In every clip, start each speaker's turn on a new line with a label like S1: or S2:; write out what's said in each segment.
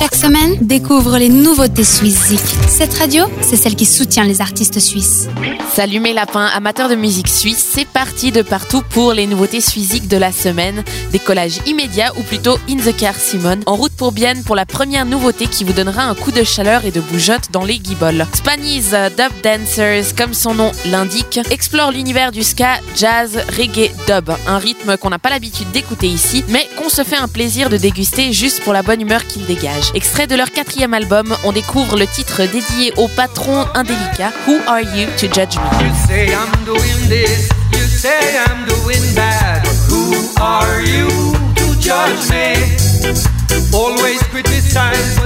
S1: Chaque semaine, découvre les nouveautés suisses Cette radio, c'est celle qui soutient les artistes suisses.
S2: Salut mes lapins, amateurs de musique suisse, c'est parti de partout pour les nouveautés suiziques de la semaine. Décollage immédiat ou plutôt in the car Simone, en route pour Bienne pour la première nouveauté qui vous donnera un coup de chaleur et de bougeotte dans les guibolles. Spanish Dub Dancers, comme son nom l'indique, explore l'univers du ska, jazz, reggae, dub, un rythme qu'on n'a pas l'habitude d'écouter ici, mais qu'on se fait un plaisir de déguster juste pour la bonne humeur qu'il dégage. Extrait de leur quatrième album, on découvre le titre dédié au patron indélicat Who Are You to Judge Me?
S3: You say I'm doing this, you say I'm doing bad. Who are you to judge me? Always criticize,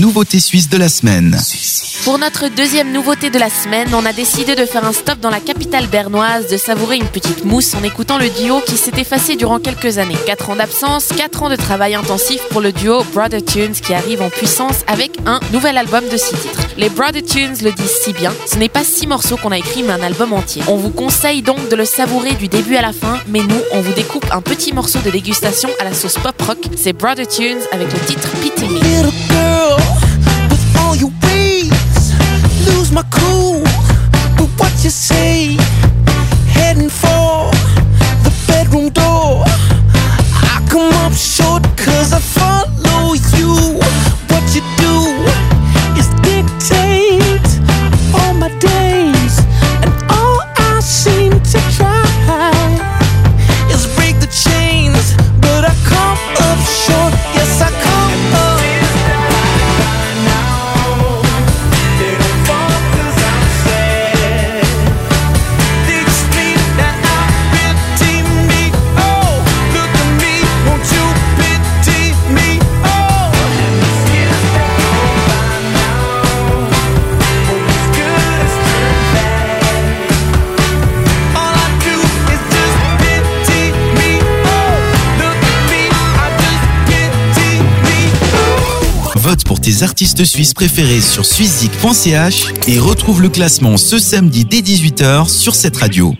S4: Nouveauté suisse de la semaine.
S2: Pour notre deuxième nouveauté de la semaine, on a décidé de faire un stop dans la capitale bernoise, de savourer une petite mousse en écoutant le duo qui s'est effacé durant quelques années. 4 ans d'absence, 4 ans de travail intensif pour le duo Brother Tunes qui arrive en puissance avec un nouvel album de 6 titres. Les Brother Tunes le disent si bien, ce n'est pas 6 morceaux qu'on a écrit mais un album entier. On vous conseille donc de le savourer du début à la fin, mais nous, on vous découpe un petit morceau de dégustation à la sauce pop rock. C'est Brother Tunes avec le titre Pity.
S4: Pour tes artistes suisses préférés sur suizezik.ch et retrouve le classement ce samedi dès 18h sur cette radio.